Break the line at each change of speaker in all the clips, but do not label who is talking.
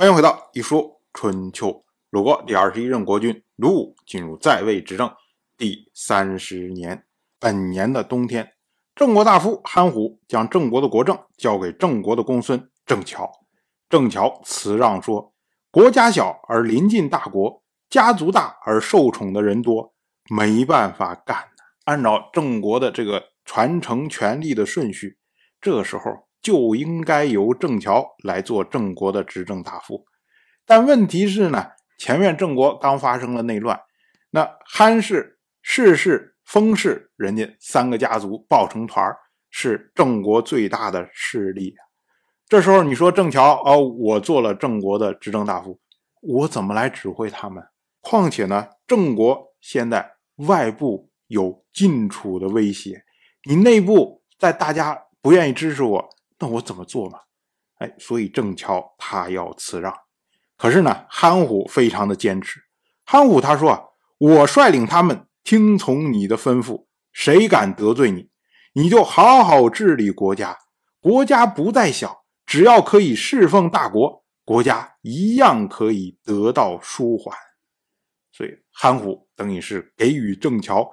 欢迎回到一说春秋。鲁国第二十一任国君鲁武进入在位执政第三十年，本年的冬天，郑国大夫韩虎将郑国的国政交给郑国的公孙郑乔。郑乔辞让说：“国家小而临近大国，家族大而受宠的人多，没办法干。按照郑国的这个传承权力的顺序，这时候。”就应该由郑乔来做郑国的执政大夫，但问题是呢，前面郑国刚发生了内乱，那韩氏、氏氏、封氏，人家三个家族抱成团是郑国最大的势力。这时候你说郑乔哦，我做了郑国的执政大夫，我怎么来指挥他们？况且呢，郑国现在外部有晋楚的威胁，你内部在大家不愿意支持我。那我怎么做嘛？哎，所以郑乔他要辞让，可是呢，韩虎非常的坚持。韩虎他说啊，我率领他们听从你的吩咐，谁敢得罪你，你就好好治理国家。国家不在小，只要可以侍奉大国，国家一样可以得到舒缓。所以韩虎等于是给予郑乔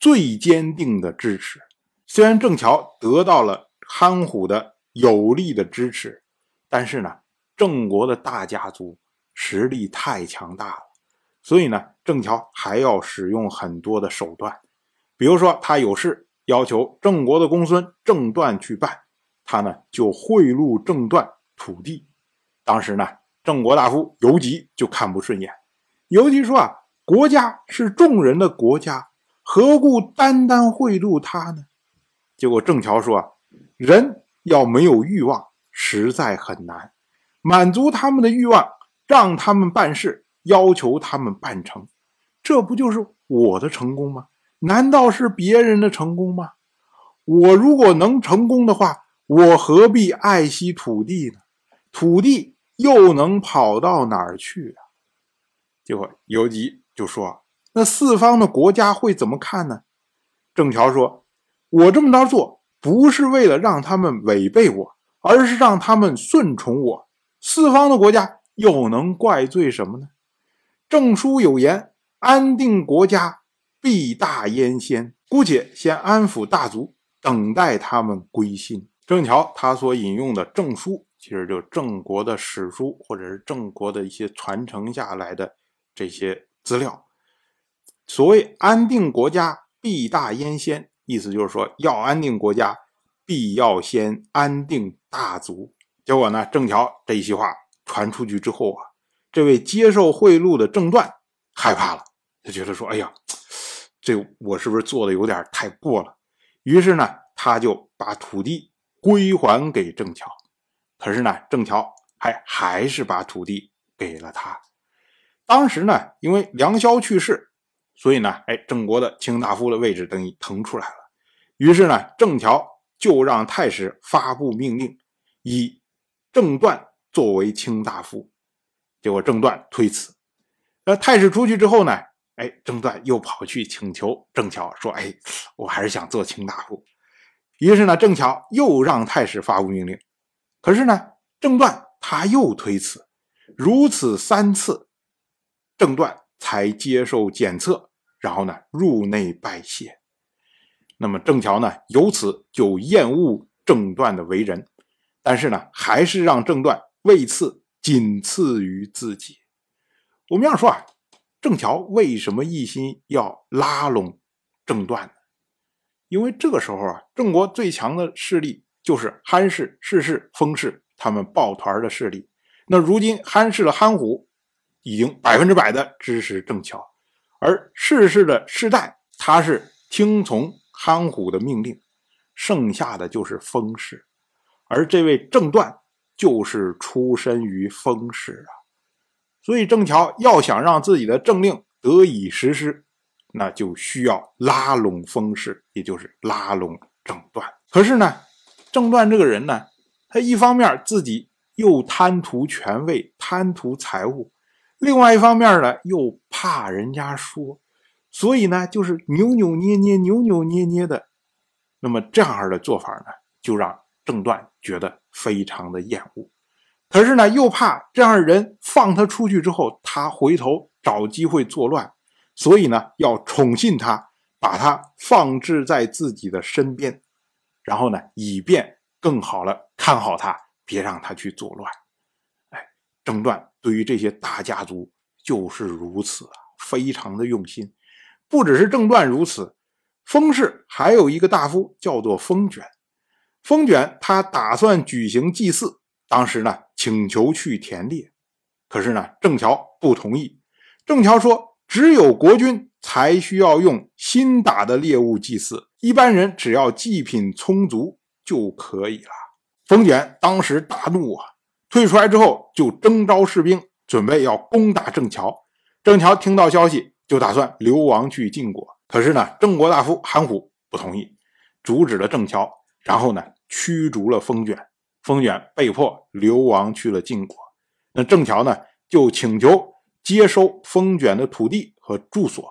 最坚定的支持。虽然郑乔得到了韩虎的。有力的支持，但是呢，郑国的大家族实力太强大了，所以呢，郑乔还要使用很多的手段，比如说他有事要求郑国的公孙郑段去办，他呢就贿赂郑段土地。当时呢，郑国大夫游吉就看不顺眼，游吉说啊，国家是众人的国家，何故单单贿赂他呢？结果郑乔说啊，人。要没有欲望，实在很难满足他们的欲望，让他们办事，要求他们办成，这不就是我的成功吗？难道是别人的成功吗？我如果能成功的话，我何必爱惜土地呢？土地又能跑到哪儿去啊？结果游吉就说：“那四方的国家会怎么看呢？”郑乔说：“我这么着做。”不是为了让他们违背我，而是让他们顺从我。四方的国家又能怪罪什么呢？正书有言：“安定国家，必大焉先。”姑且先安抚大族，等待他们归心。郑乔他所引用的正书，其实就郑国的史书，或者是郑国的一些传承下来的这些资料。所谓“安定国家，必大焉先”。意思就是说，要安定国家，必要先安定大族。结果呢，郑乔这一席话传出去之后啊，这位接受贿赂的郑段害怕了，他觉得说：“哎呀，这我是不是做的有点太过了？”于是呢，他就把土地归还给郑乔。可是呢，郑乔还还是把土地给了他。当时呢，因为梁萧去世。所以呢，哎，郑国的卿大夫的位置等于腾出来了。于是呢，郑乔就让太史发布命令，以郑段作为卿大夫。结果郑段推辞。那太史出去之后呢，哎，郑段又跑去请求郑乔说：“哎，我还是想做卿大夫。”于是呢，郑乔又让太史发布命令。可是呢，郑段他又推辞。如此三次，郑段。才接受检测，然后呢入内拜谢。那么郑乔呢由此就厌恶郑段的为人，但是呢还是让郑段位次仅次于自己。我们要说啊，郑乔为什么一心要拉拢郑段呢？因为这个时候啊，郑国最强的势力就是韩氏、氏氏、封氏他们抱团的势力。那如今韩氏的韩虎。已经百分之百的支持郑乔，而世世的世代，他是听从韩虎的命令，剩下的就是封氏，而这位郑段就是出身于封氏啊，所以郑乔要想让自己的政令得以实施，那就需要拉拢封氏，也就是拉拢郑段。可是呢，郑段这个人呢，他一方面自己又贪图权位，贪图财物。另外一方面呢，又怕人家说，所以呢，就是扭扭捏捏、扭扭捏捏的。那么这样的做法呢，就让郑段觉得非常的厌恶。可是呢，又怕这样的人放他出去之后，他回头找机会作乱，所以呢，要宠信他，把他放置在自己的身边，然后呢，以便更好了看好他，别让他去作乱。哎，郑段对于这些大家族就是如此啊，非常的用心。不只是郑段如此，封氏还有一个大夫叫做封卷，封卷他打算举行祭祀。当时呢，请求去田猎，可是呢，郑乔不同意。郑乔说：“只有国君才需要用新打的猎物祭祀，一般人只要祭品充足就可以了。”封卷当时大怒啊，退出来之后就征召士兵，准备要攻打郑乔。郑乔听到消息，就打算流亡去晋国。可是呢，郑国大夫韩虎不同意，阻止了郑乔，然后呢，驱逐了封卷。封卷被迫流亡去了晋国，那郑乔呢就请求接收封卷的土地和住所。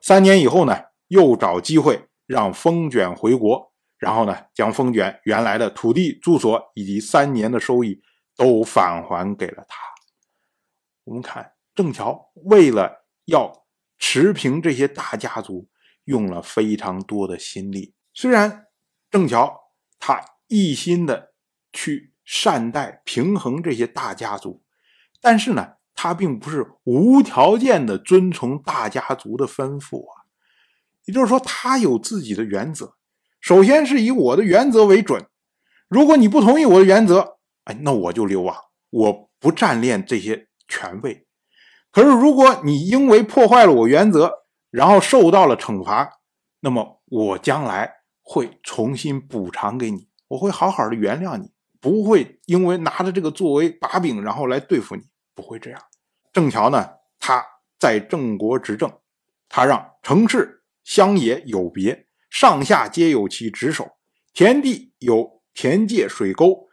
三年以后呢，又找机会让封卷回国，然后呢将封卷原来的土地、住所以及三年的收益都返还给了他。我们看郑乔为了要持平这些大家族，用了非常多的心力。虽然郑乔他一心的。去善待、平衡这些大家族，但是呢，他并不是无条件的遵从大家族的吩咐啊。也就是说，他有自己的原则。首先是以我的原则为准，如果你不同意我的原则，哎，那我就溜啊，我不占练这些权位。可是，如果你因为破坏了我原则，然后受到了惩罚，那么我将来会重新补偿给你，我会好好的原谅你。不会因为拿着这个作为把柄，然后来对付你，不会这样。郑乔呢，他在郑国执政，他让城市乡野有别，上下皆有其职守，田地有田界水沟，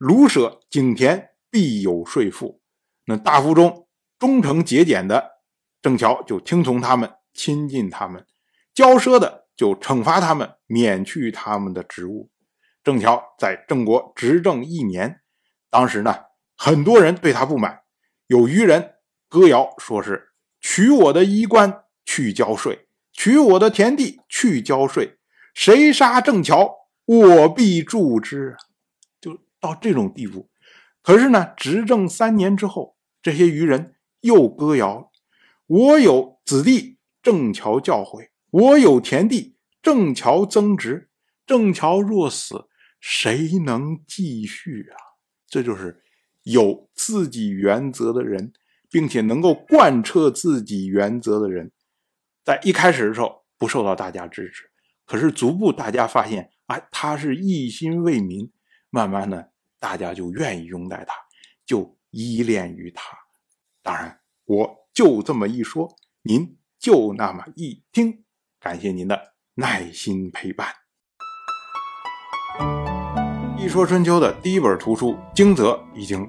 卢舍井田必有税赋。那大夫中忠诚节俭的郑乔就听从他们，亲近他们；骄奢的就惩罚他们，免去他们的职务。郑乔在郑国执政一年，当时呢，很多人对他不满，有愚人歌谣，说是取我的衣冠去交税，取我的田地去交税，谁杀郑乔，我必助之。到这种地步。可是呢，执政三年之后，这些愚人又歌谣：我有子弟，郑乔教诲；我有田地，郑乔增值。郑乔若死。谁能继续啊？这就是有自己原则的人，并且能够贯彻自己原则的人，在一开始的时候不受到大家支持，可是逐步大家发现，哎，他是一心为民，慢慢的大家就愿意拥戴他，就依恋于他。当然，我就这么一说，您就那么一听，感谢您的耐心陪伴。《一说春秋》的第一本图书《惊泽》已经